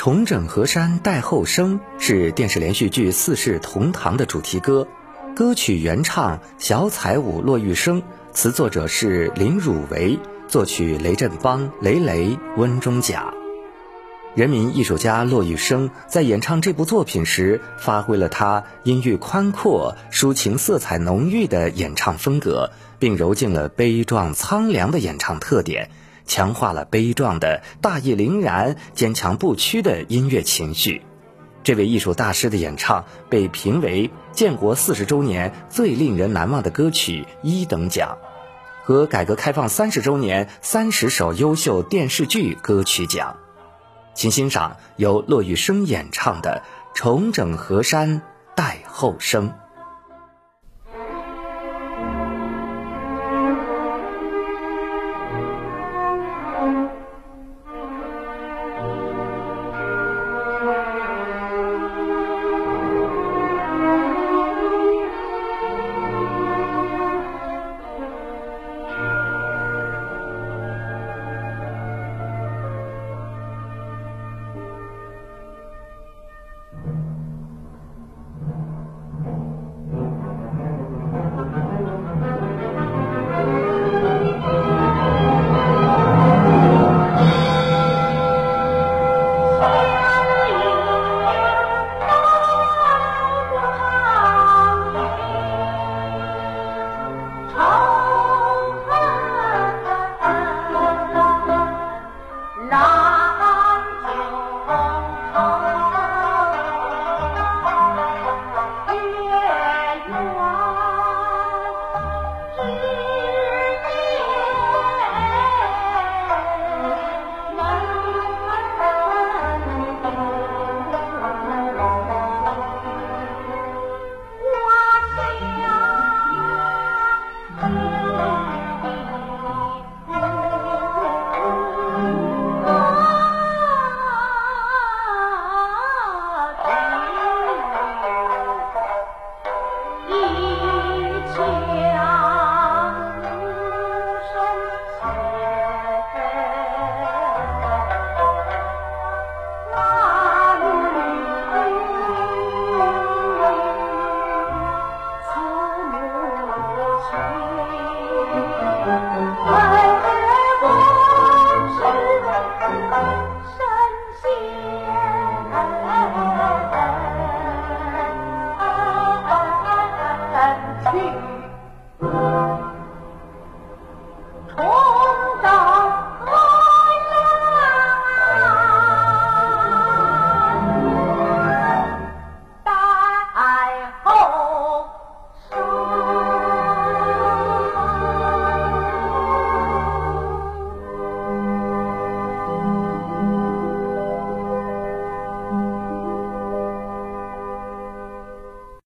重整河山待后生是电视连续剧《四世同堂》的主题歌，歌曲原唱小彩舞骆玉笙，词作者是林汝为，作曲雷振邦、雷雷、温中甲。人民艺术家骆玉笙在演唱这部作品时，发挥了他音域宽阔、抒情色彩浓郁的演唱风格，并揉进了悲壮苍凉的演唱特点。强化了悲壮的大义凛然、坚强不屈的音乐情绪。这位艺术大师的演唱被评为建国四十周年最令人难忘的歌曲一等奖，和改革开放三十周年三十首优秀电视剧歌曲奖。请欣赏由骆玉笙演唱的《重整河山待后生》。